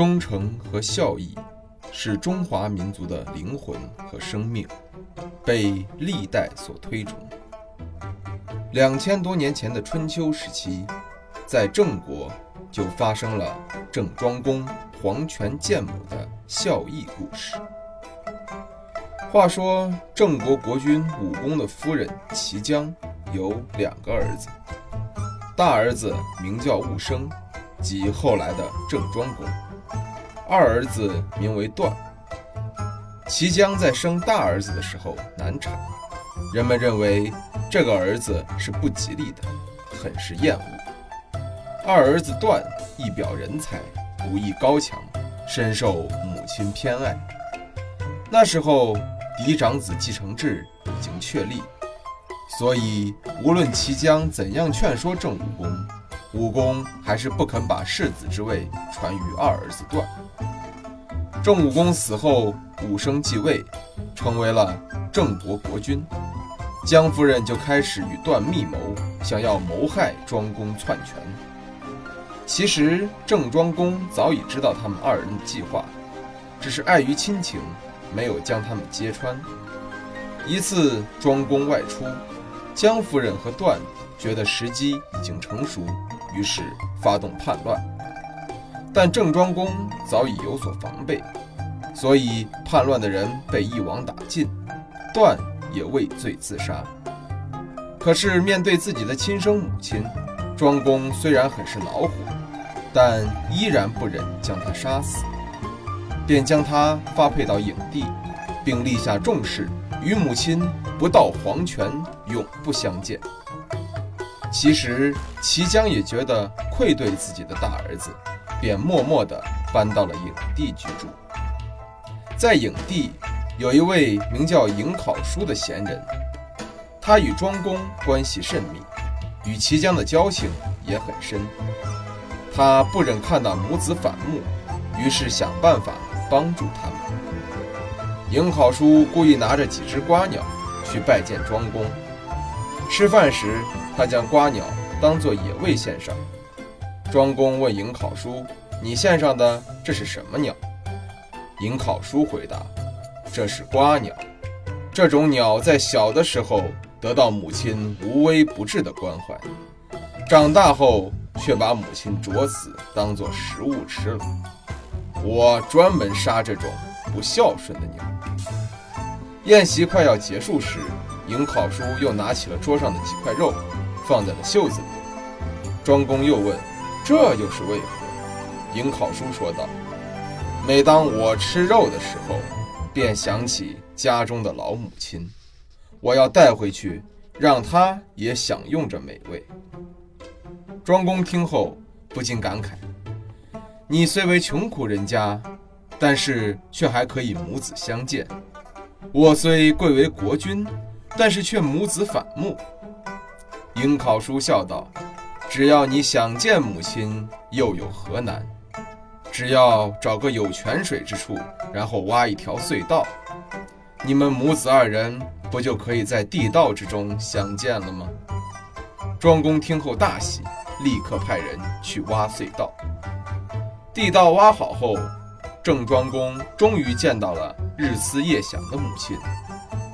忠诚和孝义是中华民族的灵魂和生命，被历代所推崇。两千多年前的春秋时期，在郑国就发生了郑庄公黄泉见母的孝义故事。话说郑国国君武公的夫人齐姜有两个儿子，大儿子名叫武生，即后来的郑庄公。二儿子名为段。齐姜在生大儿子的时候难产，人们认为这个儿子是不吉利的，很是厌恶。二儿子段一表人才，武艺高强，深受母亲偏爱。那时候嫡长子继承制已经确立，所以无论齐姜怎样劝说郑武公，武公还是不肯把世子之位传于二儿子段。郑武公死后，武生继位，成为了郑国国君。姜夫人就开始与段密谋，想要谋害庄公篡权。其实郑庄公早已知道他们二人的计划，只是碍于亲情，没有将他们揭穿。一次庄公外出，姜夫人和段觉得时机已经成熟，于是发动叛乱。但郑庄公早已有所防备，所以叛乱的人被一网打尽，段也畏罪自杀。可是面对自己的亲生母亲，庄公虽然很是恼火，但依然不忍将他杀死，便将他发配到影帝，并立下重誓，与母亲不到黄泉永不相见。其实齐姜也觉得愧对自己的大儿子。便默默地搬到了影帝居住。在影帝有一位名叫颍考叔的贤人，他与庄公关系甚密，与齐姜的交情也很深。他不忍看到母子反目，于是想办法帮助他们。颍考叔故意拿着几只瓜鸟去拜见庄公，吃饭时他将瓜鸟当作野味献上。庄公问颍考叔：“你献上的这是什么鸟？”颍考叔回答：“这是瓜鸟。这种鸟在小的时候得到母亲无微不至的关怀，长大后却把母亲啄死当做食物吃了。我专门杀这种不孝顺的鸟。”宴席快要结束时，颍考叔又拿起了桌上的几块肉，放在了袖子里。庄公又问。这又是为何？颍考叔说道：“每当我吃肉的时候，便想起家中的老母亲，我要带回去，让她也享用着美味。”庄公听后不禁感慨：“你虽为穷苦人家，但是却还可以母子相见；我虽贵为国君，但是却母子反目。”颍考叔笑道。只要你想见母亲，又有何难？只要找个有泉水之处，然后挖一条隧道，你们母子二人不就可以在地道之中相见了吗？庄公听后大喜，立刻派人去挖隧道。地道挖好后，郑庄公终于见到了日思夜想的母亲，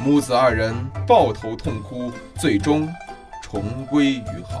母子二人抱头痛哭，最终重归于好。